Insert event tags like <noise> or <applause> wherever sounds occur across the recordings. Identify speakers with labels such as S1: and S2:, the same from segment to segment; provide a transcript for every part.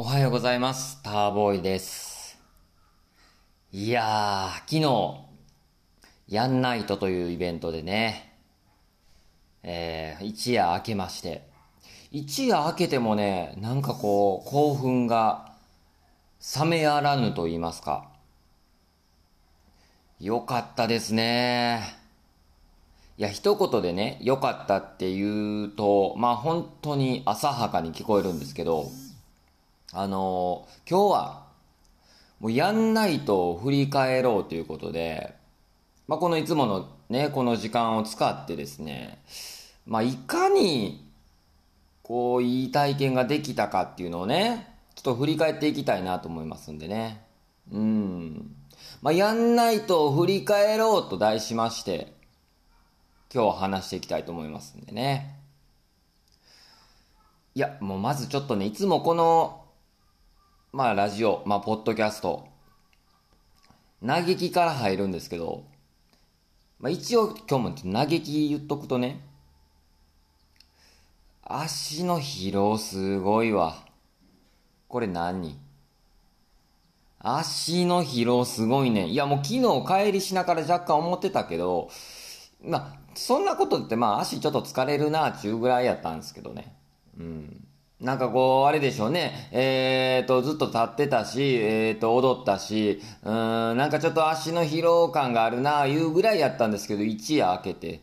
S1: おはようございます。ターボーイです。いやー、昨日、ヤンナイトというイベントでね、えー、一夜明けまして、一夜明けてもね、なんかこう、興奮が冷めやらぬと言いますか。よかったですね。いや、一言でね、良かったって言うと、まあ本当に浅はかに聞こえるんですけど、あのー今日は、もうやんないと振り返ろうということで、まあこのいつものね、この時間を使ってですね、まあいかに、こう、いい体験ができたかっていうのをね、ちょっと振り返っていきたいなと思いますんでね。うん。まあやんないと振り返ろうと題しまして、今日話していきたいと思いますんでね。いや、もうまずちょっとね、いつもこの、まあラジオ、まあポッドキャスト、嘆きから入るんですけど、まあ一応今日も嘆き言っとくとね、足の疲労すごいわ。これ何？足の疲労すごいね。いやもう昨日帰りしながら若干思ってたけど、まあ、そんなことってまあ足ちょっと疲れるな、ちゅうぐらいやったんですけどね。うん。なんかこう、あれでしょうね。えーと、ずっと立ってたし、えーと、踊ったし、うん、なんかちょっと足の疲労感があるな、いうぐらいやったんですけど、一夜明けて、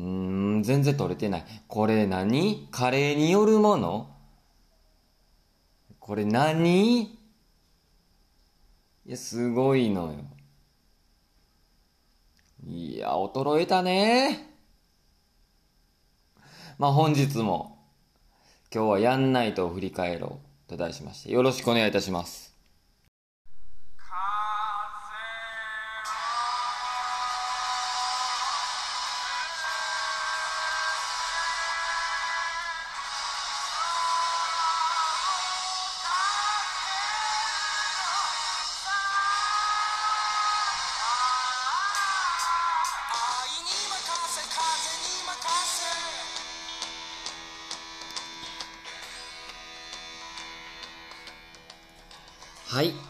S1: うん、全然取れてない。これ何？加齢によるもの？これ何？いや、すごいのよ。いや、衰えたね。まあ本日も、今日はやんないと振り返ろうと題しまして、よろしくお願いいたします。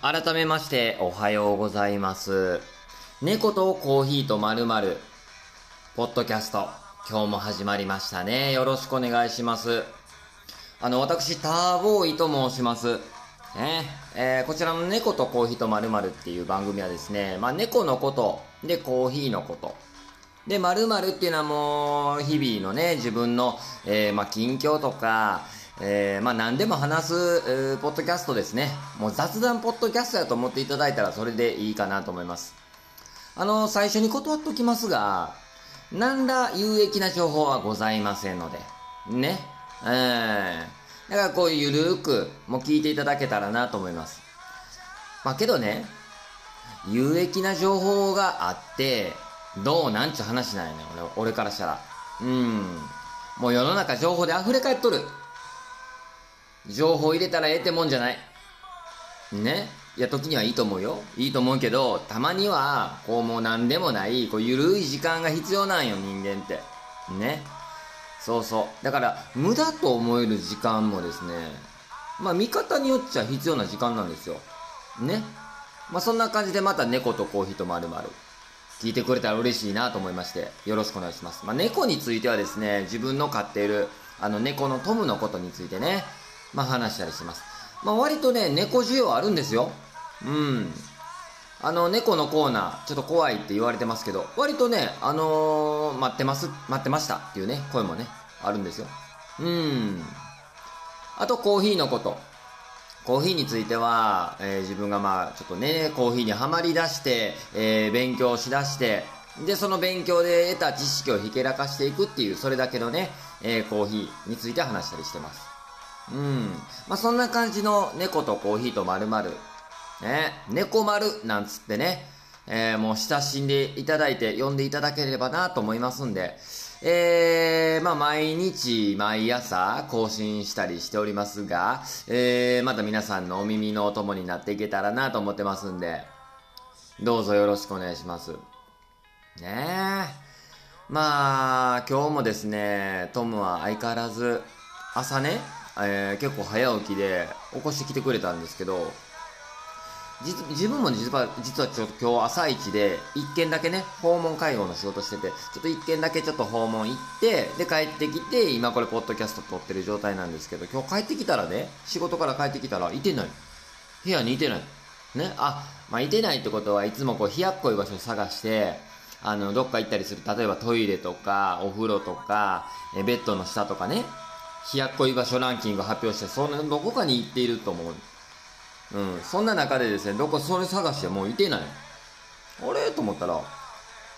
S1: 改めまして、おはようございます。猫とコーヒーとまるまる、ポッドキャスト、今日も始まりましたね。よろしくお願いします。あの、私、ターボーイと申します。ね、えーこちらの猫とコーヒーとまるまるっていう番組はですね、まあ、猫のこと、で、コーヒーのこと、で、〇〇っていうのはもう、日々のね、自分の、えーまあ、近況とか、えーまあ、何でも話す、えーポッドキャストですね。もう雑談ポッドキャストやと思っていただいたらそれでいいかなと思います。あの、最初に断っておきますが、何ら有益な情報はございませんので、ね。えーだからこうゆるーく、もう聞いていただけたらなと思います。まあけどね、有益な情報があって、どうなんちゅう話なんやね、俺、俺からしたら。うん。もう世の中情報で溢れ返っとる。情報入れたらええってもんじゃない。ね？いや、時にはいいと思うよ。いいと思うけど、たまには、こうもう何でもない、こうゆるい時間が必要なんよ、人間って。ね？そうそう。だから、無駄と思える時間もですね、まあ見方によっちゃ必要な時間なんですよ。ね？まあそんな感じでまた猫とコーヒーとまるまる。聞いてくれたら嬉しいなと思いまして、よろしくお願いします。まあ、猫についてはですね、自分の飼っている、あの、猫のトムのことについてね、まあ、話したりします。まあ、割とね、猫需要あるんですよ。うん。あの、猫のコーナー、ちょっと怖いって言われてますけど、割とね、あのー待ってます、待ってましたっていうね、声もね、あるんですよ。うん。あと、コーヒーのこと。コーヒーについては、えー自分がまあ、ちょっとね、コーヒーにはまり出して、えー勉強しだして、で、その勉強で得た知識をひけらかしていくっていう、それだけのね、えーコーヒーについて話したりしてます。うん。まあ、そんな感じの猫とコーヒーとまるまる。ね、猫丸なんつってね、えーもう親しんでいただいて、呼んでいただければなと思いますんで、えー、まあ毎日、毎朝更新したりしておりますが、えー、また皆さんのお耳のお供になっていけたらなと思ってますんで、どうぞよろしくお願いします。ねえ。まあ、今日もですね、トムは相変わらず、朝ね、えー結構早起きで起こしてきてくれたんですけど自分も実は実はちょっと今日朝一で1件だけね訪問介護の仕事しててちょっと1件だけちょっと訪問行ってで帰ってきて今これポッドキャスト撮ってる状態なんですけど今日帰ってきたらね仕事から帰ってきたらいてない。部屋にいてない。ねあまあいてないってことはいつもこう冷やっこい場所探してあのどっか行ったりする。例えばトイレとかお風呂とかえベッドの下とかね冷やっこい場所ランキング発表してそのどこかに行っていると思ううん、そんな中でですね、どこそれ探してもういてない。あれ？と思ったら、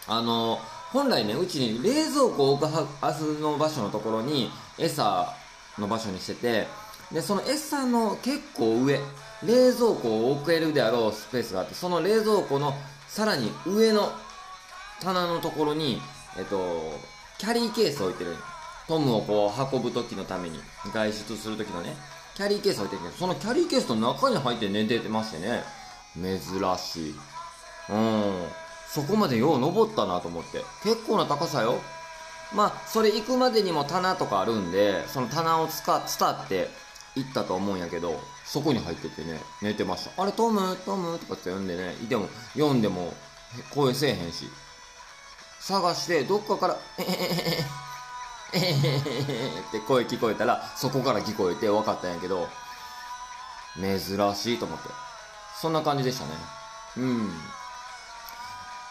S1: あの、本来ね、うちに冷蔵庫を置くはずの場所のところに、餌の場所にしてて、で、その餌の結構上、冷蔵庫を置けるであろうスペースがあって、その冷蔵庫のさらに上の棚のところに、えっと、キャリーケースを置いてる。トムをこう運ぶ時のために、外出する時のね、キャリーケース置いてるけど、そのキャリーケースの中に入って寝ててましてね、珍しい。うん。そこまでよう登ったなと思って。結構な高さよ。まあ、それ行くまでにも棚とかあるんで、その棚を使っ伝って行ったと思うんやけど、そこに入っててね、寝てました。あれ、トム？トム？とかって呼んでね、いても、読んでも、声せえへんし。探して、どっかから、えへへへへ。えへへへって声聞こえたら、そこから聞こえて分かったんやけど、珍しいと思って。そんな感じでしたね。うん。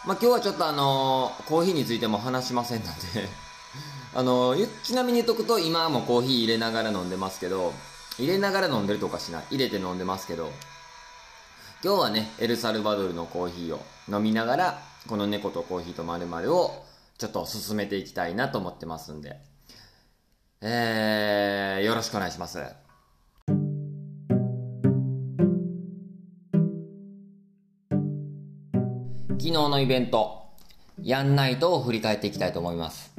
S1: まあ、今日はちょっとあのーコーヒーについても話しませんので <laughs> あのーちなみに言っとくと、今はもうコーヒー入れながら飲んでますけど、入れながら飲んでるとかしない。入れて飲んでますけど、今日はね、エルサルバドルのコーヒーを飲みながら、この猫とコーヒーとまるをちょっと進めていきたいなと思ってますんで、えー、よろしくお願いします。昨日のイベント、やんないとを振り返っていきたいと思います。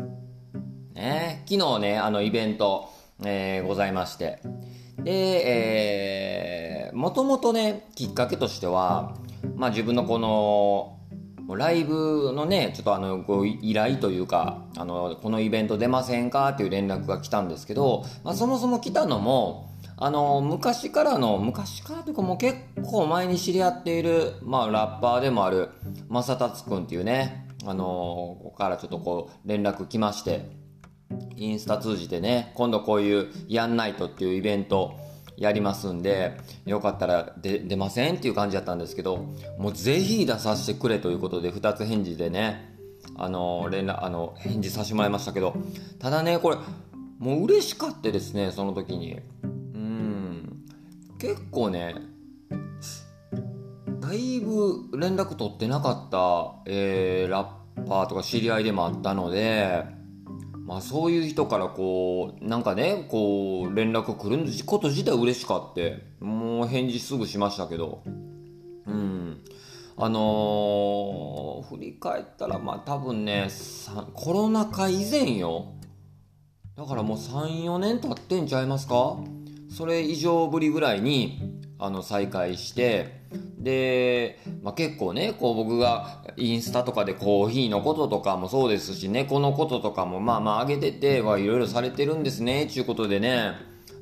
S1: ね、昨日ね、あのイベント、えーございまして。で、えー、もともとね、きっかけとしては、まあ自分のこの、ライブのね、ちょっとあの、ご依頼というか、あの、このイベント出ませんか？っていう連絡が来たんですけど、まあそもそも来たのも、あの、昔からの、昔からというかもう結構前に知り合っている、まあラッパーでもある、まさたつくんっていうね、あの、ここからちょっとこう、連絡来まして、インスタ通じてね、今度こういうやんないとっていうイベントやりますんで、よかったら出出ませんっていう感じだったんですけど、もうぜひ出させてくれということで、二つ返事でね、あの、連絡、あの、返事させてもらいましたけど、ただね、これ、もう嬉しかったですね、その時に。うん。結構ね、だいぶ連絡取ってなかった、えー、ラッパーとか知り合いでもあったので、まあそういう人からこう、なんかね、こう、連絡来ること自体嬉しかって、もう返事すぐしましたけど、うん。あのー振り返ったら、まあ多分ね、コロナ禍以前よ。だからもう3、4年経ってんちゃいますか？それ以上ぶりぐらいに、あの、再会して、で、まあ、結構ね、こう僕がインスタとかでコーヒーのこととかもそうですし、猫のこととかもまあまあ上げてて、はいろいろされてるんですね、ちゅうことでね、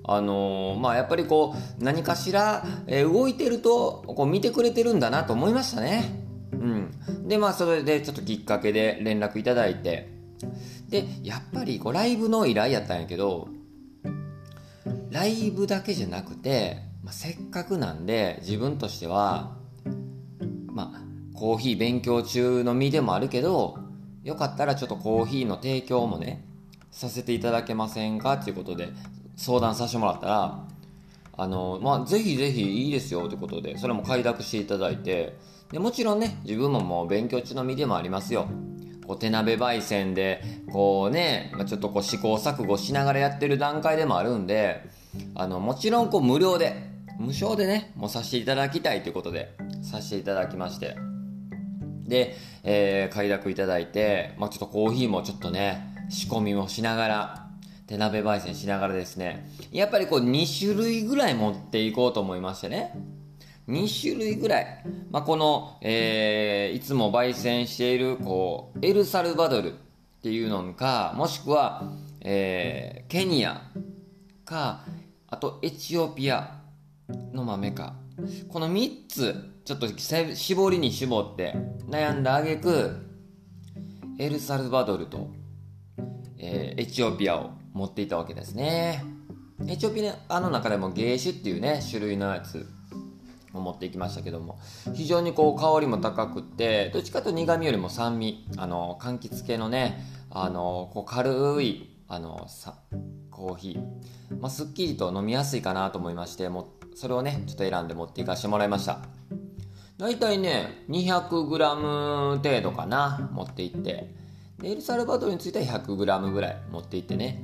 S1: あのーまあやっぱりこう、何かしら、えー動いてると、こう見てくれてるんだなと思いましたね。うん。で、まあそれでちょっときっかけで連絡いただいて、で、やっぱりこうライブの依頼やったんやけど、ライブだけじゃなくて、まあ、せっかくなんで自分としては、まあ、コーヒー勉強中の身でもあるけど、よかったらちょっとコーヒーの提供もね、させていただけませんか？っていうことで相談させてもらったら、あの、まあ、ぜひぜひいいですよということで、それも快諾していただいて、で、もちろんね、自分ももう勉強中の身でもありますよ。こう手鍋焙煎で、こうね、まあ、ちょっとこう試行錯誤しながらやってる段階でもあるんで、あの、もちろんこう無料で、無償でね、もうさせていただきたいということで、させていただきまして。で、えー、快諾いただいて、まあちょっとコーヒーもちょっとね、仕込みもしながら、手鍋焙煎しながらですね、やっぱりこう2種類ぐらい持っていこうと思いましてね。2種類ぐらい。まあ、この、えー、いつも焙煎している、こう、エルサルバドルっていうのか、もしくは、えー、ケニアか、あとエチオピアの豆か。この3つちょっと絞りに絞って悩んだ挙句エルサルバドルと、えーエチオピアを持っていたわけですね。エチオピアの中でも芸酒っていうね種類のやつを持っていきましたけども非常にこう香りも高くてどっちかと苦味よりも酸味あの柑橘系のねあのこう軽いあのさコーヒー、まあ、すっきりと飲みやすいかなと思いましてもうそれをねちょっと選んで持っていかせてもらいました。だいたいね 200g 程度かな持っていって。でエルサルバドルについては 100g ぐらい持っていってね。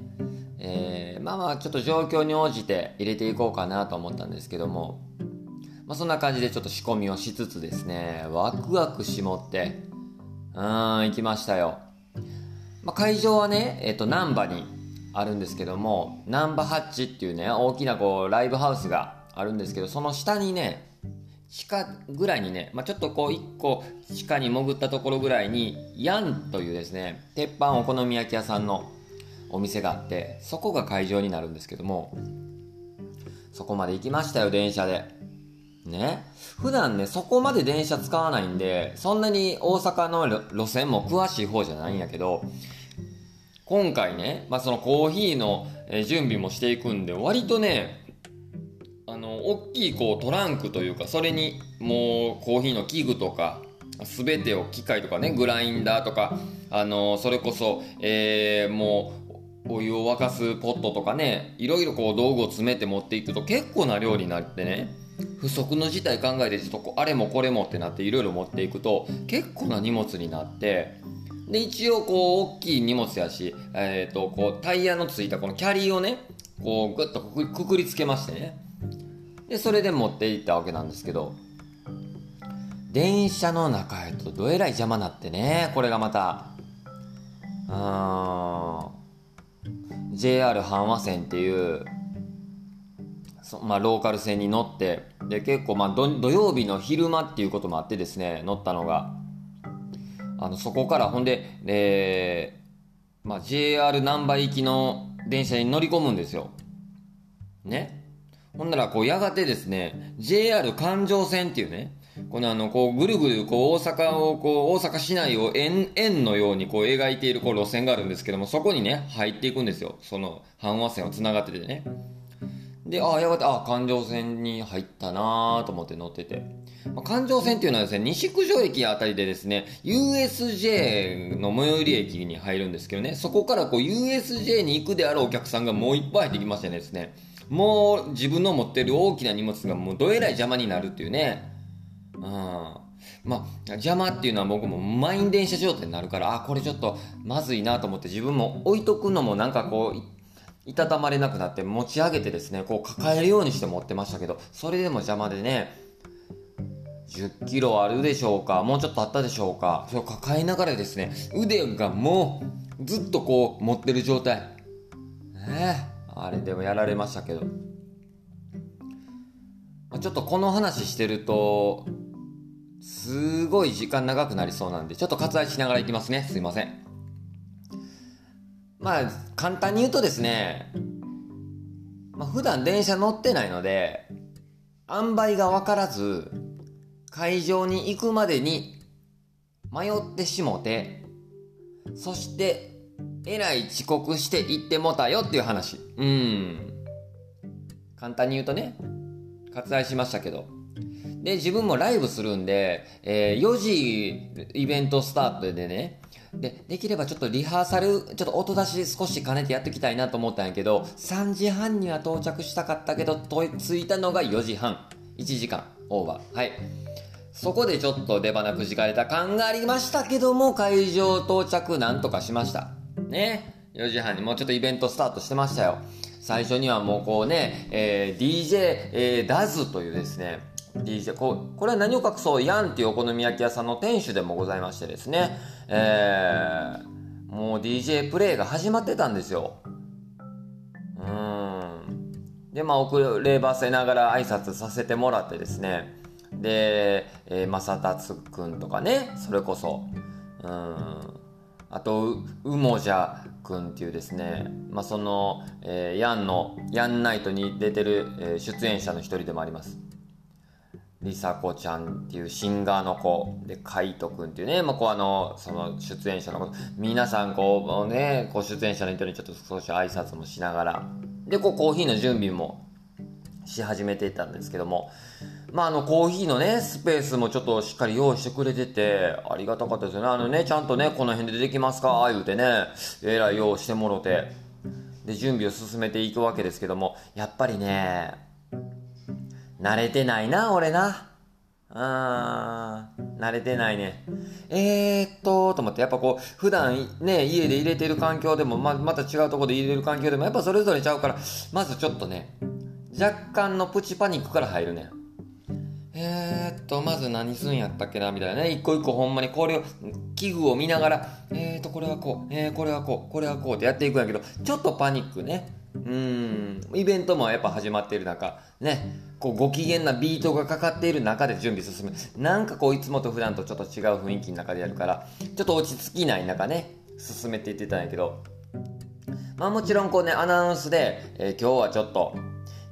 S1: えーまあまあちょっと状況に応じて入れていこうかなと思ったんですけども。まあ、そんな感じでちょっと仕込みをしつつですね、ワクワク絞って、うーん、行きましたよ。まあ、会場はね、えっ、と、難波にあるんですけども、難波ハッチっていうね、大きなこう、ライブハウスがあるんですけど、その下にね、地下ぐらいにね、まあ、ちょっとこう、一個地下に潜ったところぐらいに、ヤンというですね、鉄板お好み焼き屋さんのお店があって、そこが会場になるんですけども、そこまで行きましたよ、電車で。ね。普段ね、そこまで電車使わないんで、そんなに大阪の路線も詳しい方じゃないんやけど、今回ね、まあ、そのコーヒーの準備もしていくんで、割とね、あの、大きいこうトランクというか、それにもうコーヒーの器具とか、すべてを機械とかね、グラインダーとか、あの、それこそ、えーもう、お湯を沸かすポットとかね、いろいろこう道具を詰めて持っていくと結構な量になってね、不測の事態考えてちょっとあれもこれもってなっていろいろ持っていくと結構な荷物になってで一応こう大きい荷物やし、えー、とこうタイヤのついたこのキャリーをねこうグッとくくりつけましてねでそれで持っていったわけなんですけど電車の中へとどえらい邪魔なってねこれがまた。うーん。JR 阪和線っていうそまあ、ローカル線に乗ってで結構、まあ、ど土曜日の昼間っていうこともあってですね乗ったのが。あのそこからほんで、えーまあ、JR 難波行きの電車に乗り込むんですよ。ね。ほんならこうやがてですね JR 環状線っていうねこのあのこうぐるぐるこう大阪をこう大阪市内を円円のようにこう描いているこう路線があるんですけどもそこにね入っていくんですよその阪和線をつながっててねで、ああ、やがて、ああ、環状線に入ったなーと思って乗ってて。まあ、環状線っていうのはですね、西九条駅あたりでですね、USJ の最寄り駅に入るんですけどね、そこからこう USJ に行くであるお客さんがもういっぱい入ってきましてですね、もう自分の持ってる大きな荷物がもうどえらい邪魔になるっていうね。うん。まあ、邪魔っていうのは僕も満員電車状態になるから、あ、これちょっとまずいなと思って自分も置いとくのもなんかこう、いたたまれなくなって持ち上げてですね、こう抱えるようにして持ってましたけど、それでも邪魔でね、10キロあるでしょうかもうちょっとあったでしょうかそれを抱えながらですね、腕がもうずっとこう持ってる状態。ねえ、あれでもやられましたけど。ちょっとこの話してると、すごい時間長くなりそうなんで、ちょっと割愛しながらいきますね。すいません。まあ、簡単に言うとですね、まあ、普段電車乗ってないので、塩梅が分からず、会場に行くまでに迷ってしもて、そして、えらい遅刻して行ってもたよっていう話。うん。簡単に言うとね、割愛しましたけど。で、自分もライブするんで、えー4時イベントスタートでね、で、できればちょっとリハーサル、ちょっと音出し少し兼ねてやっていきたいなと思ったんやけど、3時半には到着したかったけど、と着いたのが4時半。1時間オーバー。はい。そこでちょっと出花くじかれた感がありましたけども、会場到着なんとかしました。ね。4時半にもうちょっとイベントスタートしてましたよ。最初にはもうこうね、えー DJ、えーダズというですね、DJ、ここれは何を隠そう、ヤンっていうお好み焼き屋さんの店主でもございましてですね、えーもう DJ プレイが始まってたんですよ。うん。で、まあ、遅ればせながら挨拶させてもらってですね、で、えー、正達くんとかね、それこそ、うん。あとううもじゃくんっていうですね、まあ、その、えーヤンのヤンナイトに出てる、えー出演者の一人でもあります。りさこちゃんっていうシンガーの子。でカイトくんっていうね、まあ、こうあのその出演者の子。皆さんこうねこう出演者の人にちょっと少し挨拶もしながら。でこうコーヒーの準備もし始めていたんですけどもまああのコーヒーのねスペースもちょっとしっかり用意してくれててありがたかったですよねあのねちゃんとねこの辺でできますか？言うてねえらい用意してもろてで準備を進めていくわけですけどもやっぱりね慣れてないな、俺な。あー、慣れてないね。えーっと、と思って、やっぱこう、普段ね、家で入れてる環境でも、ま、また違うところで入れる環境でも、やっぱそれぞれちゃうから、まずちょっとね、若干のプチパニックから入るね。えーっと、まず何すんやったっけな、みたいなね。一個一個ほんまにこれを、器具を見ながら、えーっと、これはこう、えー、これはこう、これはこうってやっていくんやけど、ちょっとパニックね。うん、イベントもやっぱ始まっている中、ね、こうご機嫌なビートがかかっている中で準備進む。なんかこういつもと普段とちょっと違う雰囲気の中でやるから、ちょっと落ち着きない中ね、進めていってたんやけど、まあもちろんこうね、アナウンスで、えー今日はちょっと、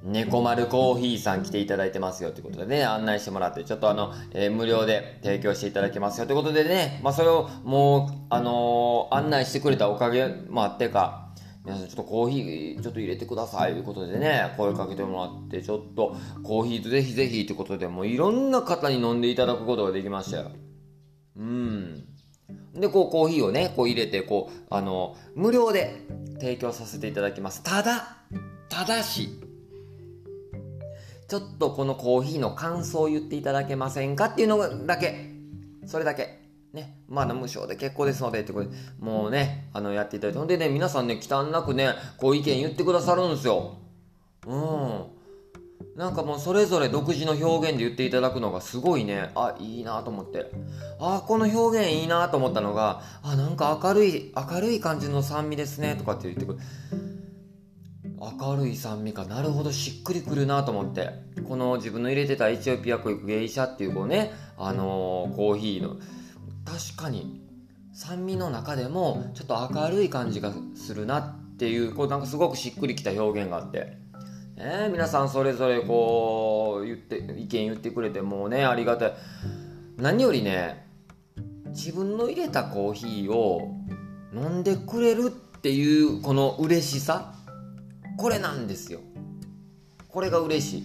S1: 猫丸コーヒーさん来ていただいてますよということでね、案内してもらって、ちょっとあの、えー無料で提供していただけますよということでね、まあそれをもう、あのー案内してくれたおかげもあってか、皆さんちょっとコーヒーちょっと入れてくださいということでね、声かけてもらって、ちょっとコーヒーぜひぜひということで、もういろんな方に飲んでいただくことができましたよ。うん。で、こう、コーヒーをね、こう入れて、こう、あの、無料で提供させていただきます。ただ、ただし、ちょっとこのコーヒーの感想を言っていただけませんかっていうのだけ。それだけ。ね。まあ、無償で結構ですので、ってことで、もうね、あの、やっていただいて。ほんでね、皆さんね、忌憚なくね、こう意見言ってくださるんですよ。うん。なんかもうそれぞれ独自の表現で言っていただくのがすごいね、あ、いいなと思って。あ、この表現いいなと思ったのが、あ、なんか明るい、明るい感じの酸味ですね、とかって言ってくる。明るい酸味か。なるほどしっくりくるなと思って。この自分の入れてたエチオピアコイクゲイシャっていうこうねあのーコーヒーの。確かに酸味の中でもちょっと明るい感じがするなっていうこうなんかすごくしっくりきた表現があって、ね、皆さんそれぞれこう言って意見言ってくれてもうねありがたい。何よりね自分の入れたコーヒーを飲んでくれるっていうこの嬉しさ。これなんですよ。これが嬉しい。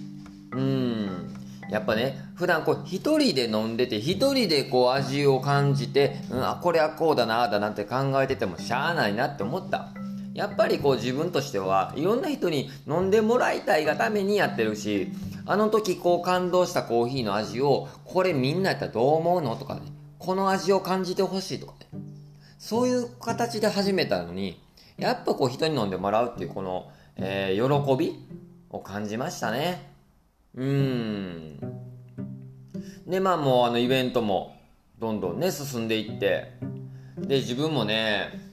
S1: うん。やっぱね普段こう一人で飲んでて一人でこう味を感じて、うん、あこれはこうだなあだなって考えててもしゃあないなって思った。やっぱりこう自分としてはいろんな人に飲んでもらいたいがためにやってるしあの時こう感動したコーヒーの味をこれみんなやったらどう思うのとかねこの味を感じてほしいとかね。そういう形で始めたのにやっぱこう人に飲んでもらうっていうこの、えー喜びを感じましたね。うん。でまあもうあのイベントもどんどんね進んでいって。で自分もね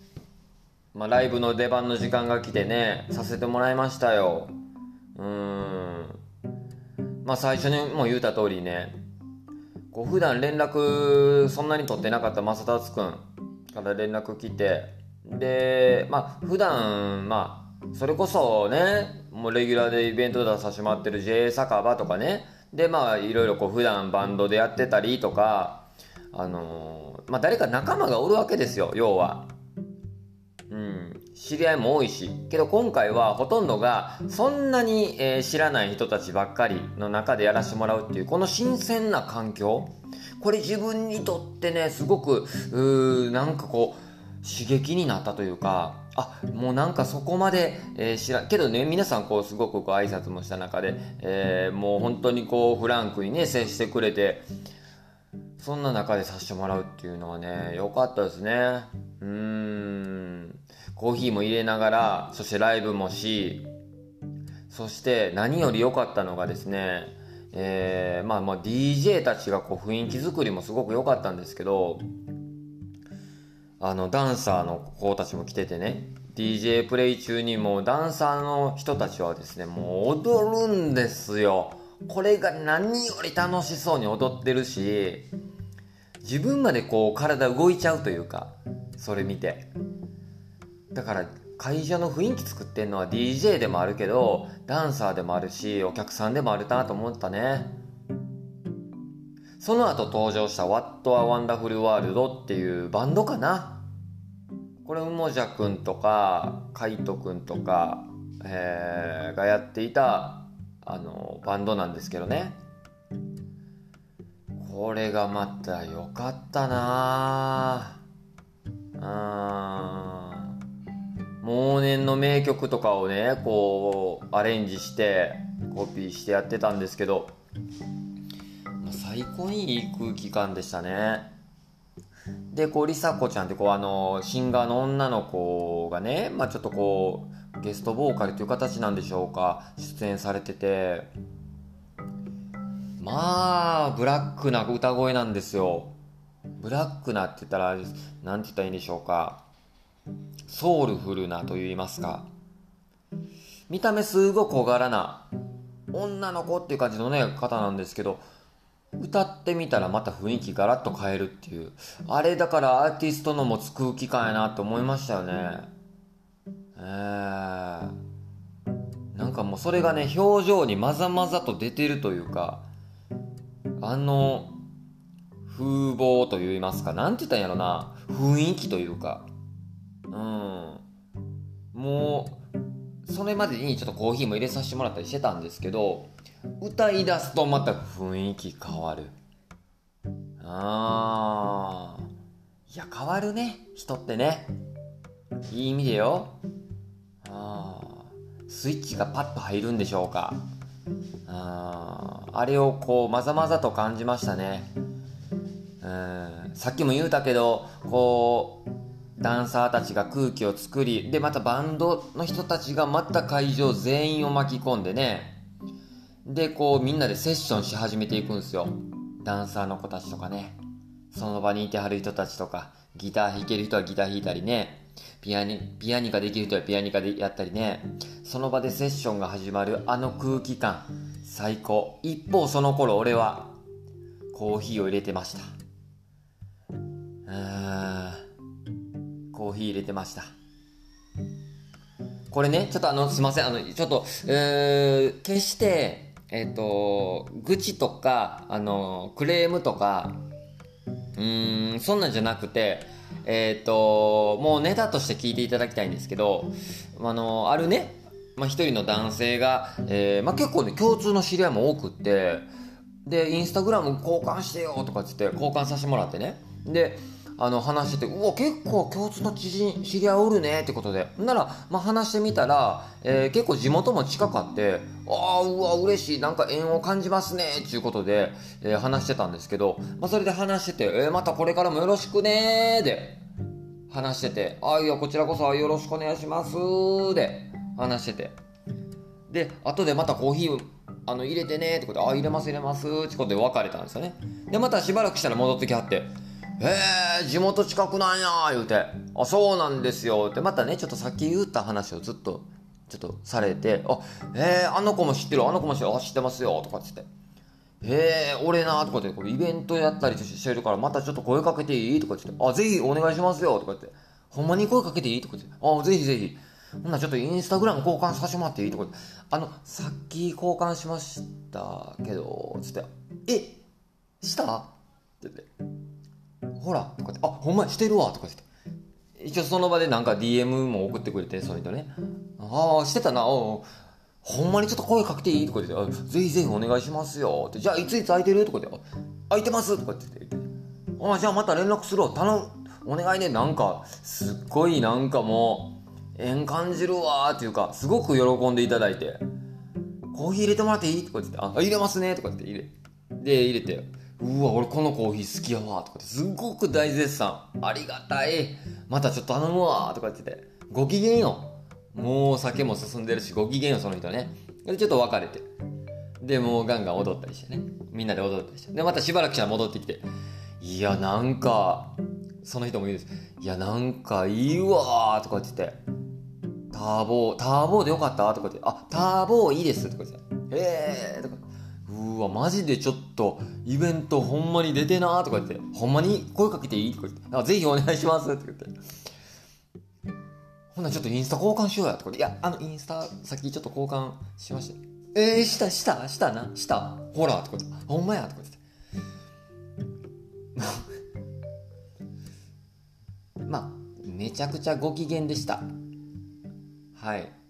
S1: まあ、ライブの出番の時間が来てねさせてもらいましたよ。うん。まあ最初にも言うた通りねこう普段連絡そんなに取ってなかった正達くんから連絡来てでまあ普段まあそれこそねもうレギュラーでイベント出させてもらってる JA 酒場とかね。でまあいろいろこう普段バンドでやってたりとかあのーまあ誰か仲間がおるわけですよ要は。うん、知り合いも多いし。けど今回はほとんどがそんなに、えー知らない人たちばっかりの中でやらせてもらうっていうこの新鮮な環境。これ自分にとってねすごくうなんかこう刺激になったというかあもうなんかそこまで、えー知らけどね皆さんこうすごくこう挨拶もした中で、えーもう本当にこうフランクにね接してくれてそんな中でさせてもらうっていうのはね、良かったですね。うん。コーヒーも入れながら、そしてライブもし、そして何より良かったのがですね、えー、まあまあ DJ たちがこう雰囲気作りもすごく良かったんですけど、あのダンサーの子たちも来ててね、DJ プレイ中にもうダンサーの人たちはですね、もう踊るんですよ。これが何より楽しそうに踊ってるし、自分までこう体動いちゃうというかそれ見てだから会場の雰囲気作ってんのは DJ でもあるけどダンサーでもあるしお客さんでもあるなと思ったねその後登場した What a Wonderful World っていうバンドかな。これうもじゃくんとかかいとくんとか、えーがやっていたあのバンドなんですけどね。これがまた良かったな。あうん往年の名曲とかをねこうアレンジしてコピーしてやってたんですけど。まあ最高にいい空気感でしたね。でこう梨紗子ちゃんってこうあのシンガーの女の子がね、まあ、ちょっとこうゲストボーカルという形なんでしょうか出演されてて。まあブラックな歌声なんですよ。ブラックなって言ったらなんて言ったらいいんでしょうか。ソウルフルなと言いますか。見た目すごい小柄な女の子っていう感じのね方なんですけど歌ってみたらまた雰囲気ガラッと変えるっていう。あれだからアーティストの持つ空気感やなって思いましたよね。えー、なんかもうそれがね表情にまざまざと出てるというかあの風貌と言いますかなんて言ったんやろな。雰囲気というか。うん。もうそれまでにちょっとコーヒーも入れさせてもらったりしてたんですけど歌い出すとまた雰囲気変わる。あー。いや変わるね。人ってね。いい意味でよ。あー。スイッチがパッと入るんでしょうか。ああれをこうまざまざと感じましたね。うん。さっきも言うたけどこうダンサーたちが空気を作りでまたバンドの人たちがまた会場全員を巻き込んでね。でこうみんなでセッションし始めていくんですよ。ダンサーの子たちとかね。その場にいてはる人たちとかギター弾ける人はギター弾いたりね。ピアニピアニカできる人はピアニカでやったりね。その場でセッションが始まるあの空気感最高。一方その頃俺はコーヒーを入れてました。うーん。コーヒー入れてました。これね、ちょっとあの、すいません、あの、ちょっと、えー、決して、えっ、と、愚痴とか、あの、クレームとか、うーん、そんなんじゃなくて、えっ、と、もうネタとして聞いていただきたいんですけど、あの、あるね、まあ、一人の男性が、えーまあ、結構ね、共通の知り合いも多くって、で、インスタグラム交換してよとかっつって交換させてもらってね。で、あの話してて、うわ、結構共通の知人、知り合いおるねってことで。なら、まあ、話してみたら、えー結構地元も近かって、ああ、うわ、嬉しい、なんか縁を感じますねっていうことで、えー話してたんですけど、まあ、それで話してて、えーまたこれからもよろしくねーで、話してて、あいや、こちらこそよろしくお願いしますで、話してて。で、後でまたコーヒーあの入れてねってことで、あ、入れます入れますってことで別れたんですよね。で、またしばらくしたら戻ってきはって、えー、地元近くなんや言うて、あ、そうなんですよって、またね、ちょっとさっき言った話をずっと、ちょっとされて、あ、えー、あの子も知ってる、あの子も知ってる、あ、知ってますよとかっつって。えー、俺なとかってこうイベントやったりしてるからまたちょっと声かけていい？とか言って。あぜひお願いしますよとかって。ほんまに声かけていい？とか言って。あぜひぜひ。ほんなちょっとインスタグラム交換させてもらっていい？とかって。あのさっき交換しましたけどつって。えした？って言って。ほらとかって。あほんまにしてるわとか言って。一応その場でなんか DM も送ってくれてその人ね。ああしてたな。おほんまにちょっと声かけていいとか言って。あ、ぜひぜひお願いしますよ。って、じゃあいついつ空いてる？とか言って、あ空いてます。とかって言って、あじゃあまた連絡するわ、頼む、お願いね、なんか、すっごいなんかもう、縁感じるわーっていうか、すごく喜んでいただいて、コーヒー入れてもらっていい？とか言って、あ、入れますね。とか言って。入れ、で、入れて、うわ、俺このコーヒー好きやわとかって、すっごく大絶賛、ありがたい、またちょっと頼むわとか言ってて、ご機嫌よ。もう酒も進んでるし、ご機嫌よ、その人ね。で、ちょっと別れて。で、もうガンガン踊ったりしてね。みんなで踊ったりして。で、またしばらくしたら戻ってきて。いや、なんか、その人も言うんです。いや、なんかいいわとか言ってて。ターボー、ターボーでよかったとか言って。あ、ターボーいいですとか言って。へーとか。うわマジでちょっとイベントほんまに出てなーとか言ってほんまに声かけていいとか言ってあぜひお願いしますって言って。ほんならちょっとインスタ交換しようやとか言っていやあのインスタさっきちょっと交換しましたえー、したしたしたなしたほらとか言ってほんまやとか言って。<laughs> まあめちゃくちゃご機嫌でした。はい。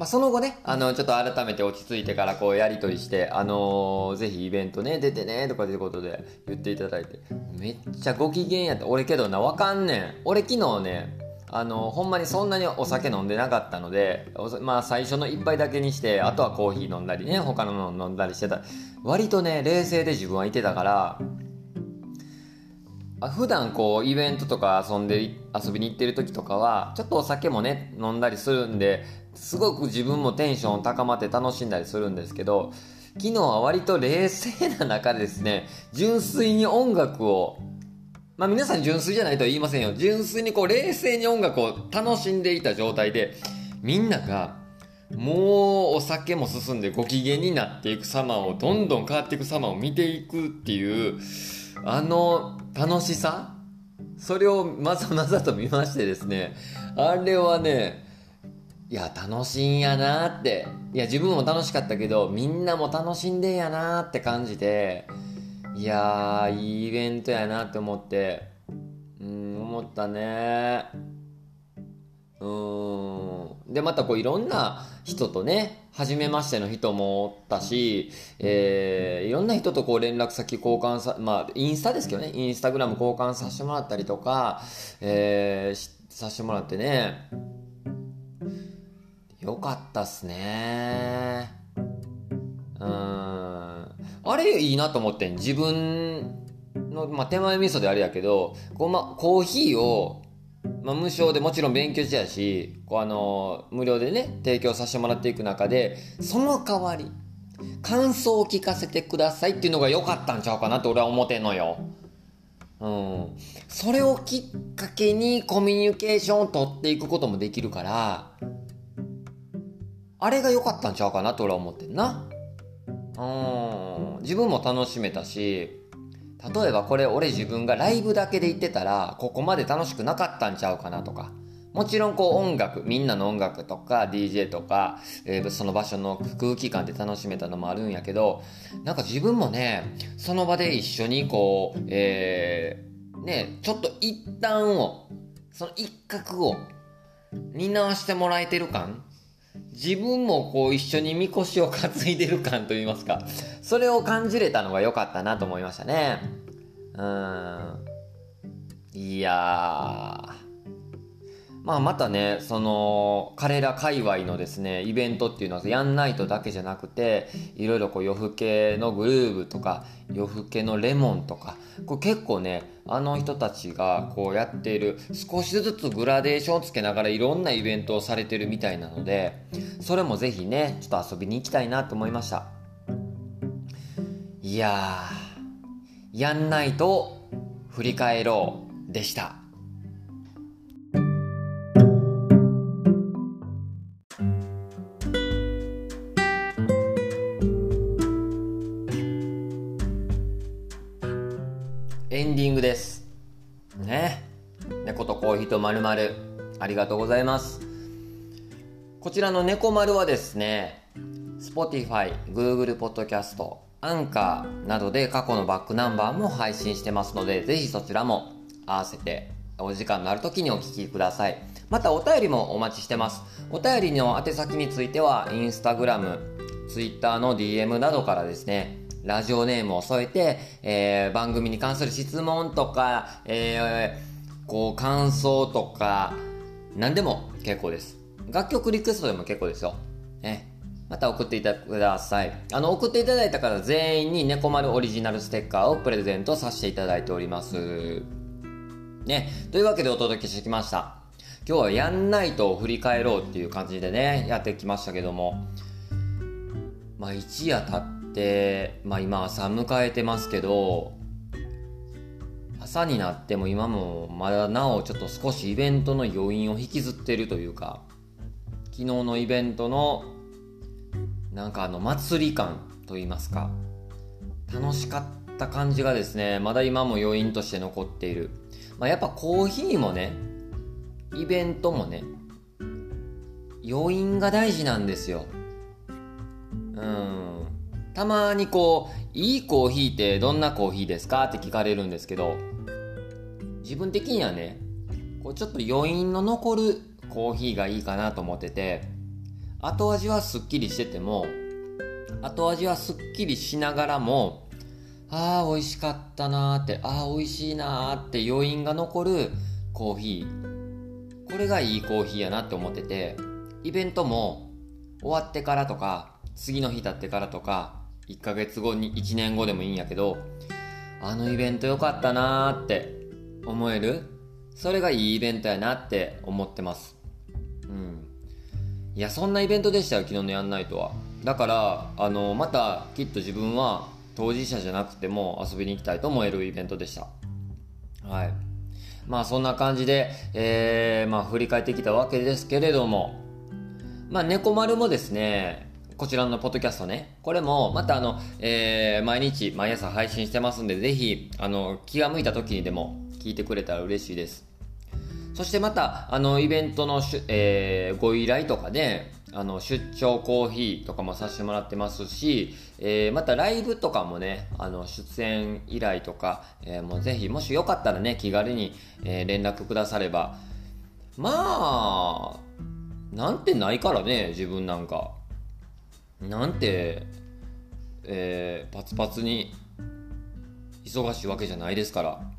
S1: まあ、その後ね、あの、ちょっと改めて落ち着いてからこうやりとりして、あのーぜひイベントね、出てね、とかいうことで言っていただいて、めっちゃご機嫌やった。俺けどな、わかんねん。俺昨日ね、あのほんまにそんなにお酒飲んでなかったので、おまあ最初の一杯だけにして、あとはコーヒー飲んだりね、他のもの飲んだりしてた。割とね、冷静で自分はいてたから、あ普段こうイベントとか遊んで遊びに行ってる時とかはちょっとお酒もね飲んだりするんですごく自分もテンション高まって楽しんだりするんですけど昨日は割と冷静な中でですね純粋に音楽をまあ皆さん純粋じゃないとは言いませんよ。純粋にこう冷静に音楽を楽しんでいた状態でみんながもうお酒も進んでご機嫌になっていく様をどんどん変わっていく様を見ていくっていうあの楽しさ？それをまざまざと見ましてですねあれはねいや楽しいんやなって。いや自分も楽しかったけどみんなも楽しんでんやなって感じでいやーいいイベントやなって思ってうん思ったね。うん。でまたこういろんな人とね初めましての人もおったし、えーいろんな人とこう連絡先交換さまあインスタですけどねインスタグラム交換させてもらったりとか、えーしさせてもらってね。よかったっすね。うん。あれいいなと思ってん。自分の、まあ、手前味噌であれやけどこう、ま、コーヒーをまあ、無償でもちろん勉強しやしこうあの無料でね提供させてもらっていく中でその代わり感想を聞かせてくださいっていうのが良かったんちゃうかなって俺は思ってんのよ。うん、それをきっかけにコミュニケーションを取っていくこともできるからあれが良かったんちゃうかなって俺は思ってんな。うん自分も楽しめたし例えばこれ俺自分がライブだけで行ってたらここまで楽しくなかったんちゃうかなとか。もちろんこう音楽みんなの音楽とか DJ とか、えーその場所の空気感で楽しめたのもあるんやけどなんか自分もねその場で一緒にこうえーねちょっと一旦をその一角を担わしてもらえてる感自分もこう一緒にみこしを担いでる感といいますかそれを感じれたのが良かったなと思いましたね。うん。いやー。まあまたねその彼ら界隈のですねイベントっていうのはやんないとだけじゃなくていろいろこう夜更けのグルーブとか夜更けのレモンとかこれ結構ねあの人たちがこうやっている少しずつグラデーションをつけながらいろんなイベントをされてるみたいなのでそれもぜひねちょっと遊びに行きたいなと思いました。いやーやんないと振り返ろうでした。コーヒーとまるまるありがとうございます。こちらの猫丸はですね Spotify、Google Podcast、アンカーなどで過去のバックナンバーも配信してますのでぜひそちらも合わせてお時間のある時にお聞きください。またお便りもお待ちしてます。お便りの宛先については Instagram、Twitter の DM などからですねラジオネームを添えて、えー番組に関する質問とか、えーこう感想とか何でも結構です。楽曲リクエストでも結構ですよ、ね、また送っていただください。あの送っていただいた方全員に猫丸オリジナルステッカーをプレゼントさせていただいております。ね。というわけでお届けしてきました。今日はやんないと振り返ろうっていう感じでねやってきましたけども。まあ一夜経ってまあ今朝迎えてますけど朝になっても今もまだなおちょっと少しイベントの余韻を引きずってるというか昨日のイベントのなんかあの祭り感と言いますか楽しかった感じがですねまだ今も余韻として残っている、まあ、やっぱコーヒーもねイベントもね余韻が大事なんですよ。うん。たまにこういいコーヒーってどんなコーヒーですかって聞かれるんですけど自分的にはねこうちょっと余韻の残るコーヒーがいいかなと思ってて後味はすっきりしてても後味はすっきりしながらもああ美味しかったなーってああ美味しいなーって余韻が残るコーヒー。これがいいコーヒーやなって思っててイベントも終わってからとか次の日経ってからとか1ヶ月後に1年後でもいいんやけどあのイベント良かったなーって思えるそれがいいイベントやなって思ってます。うん。いやそんなイベントでしたよ昨日のやんないとは。だからあのまたきっと自分は当事者じゃなくても遊びに行きたいと思えるイベントでした。はい。まあそんな感じで、えー、まあ振り返ってきたわけですけれども。まあ猫丸もですねこちらのポッドキャストね。これも、またあの、えー、毎日、毎朝配信してますんで、ぜひ、あの、気が向いた時にでも聞いてくれたら嬉しいです。そしてまた、あの、イベントのしゅ、えー、ご依頼とかで、あの、出張コーヒーとかもさせてもらってますし、えー、またライブとかもね、あの、出演依頼とか、えー、もうぜひ、もしよかったらね、気軽に、えー、連絡くだされば、まあ、なんてないからね、自分なんか。なんて、えー、パツパツに忙しいわけじゃないですから。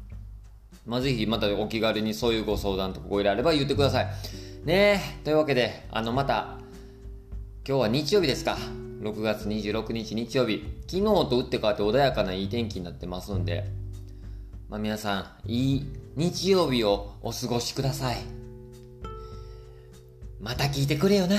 S1: まあ、ぜひまたお気軽にそういうご相談とかご依頼あれば言ってください。ねえ、というわけで、あの、また、今日は日曜日ですか。6月26日日曜日。昨日と打って変わって穏やかないい天気になってますんで、まあ、皆さん、いい日曜日をお過ごしください。また聞いてくれよな。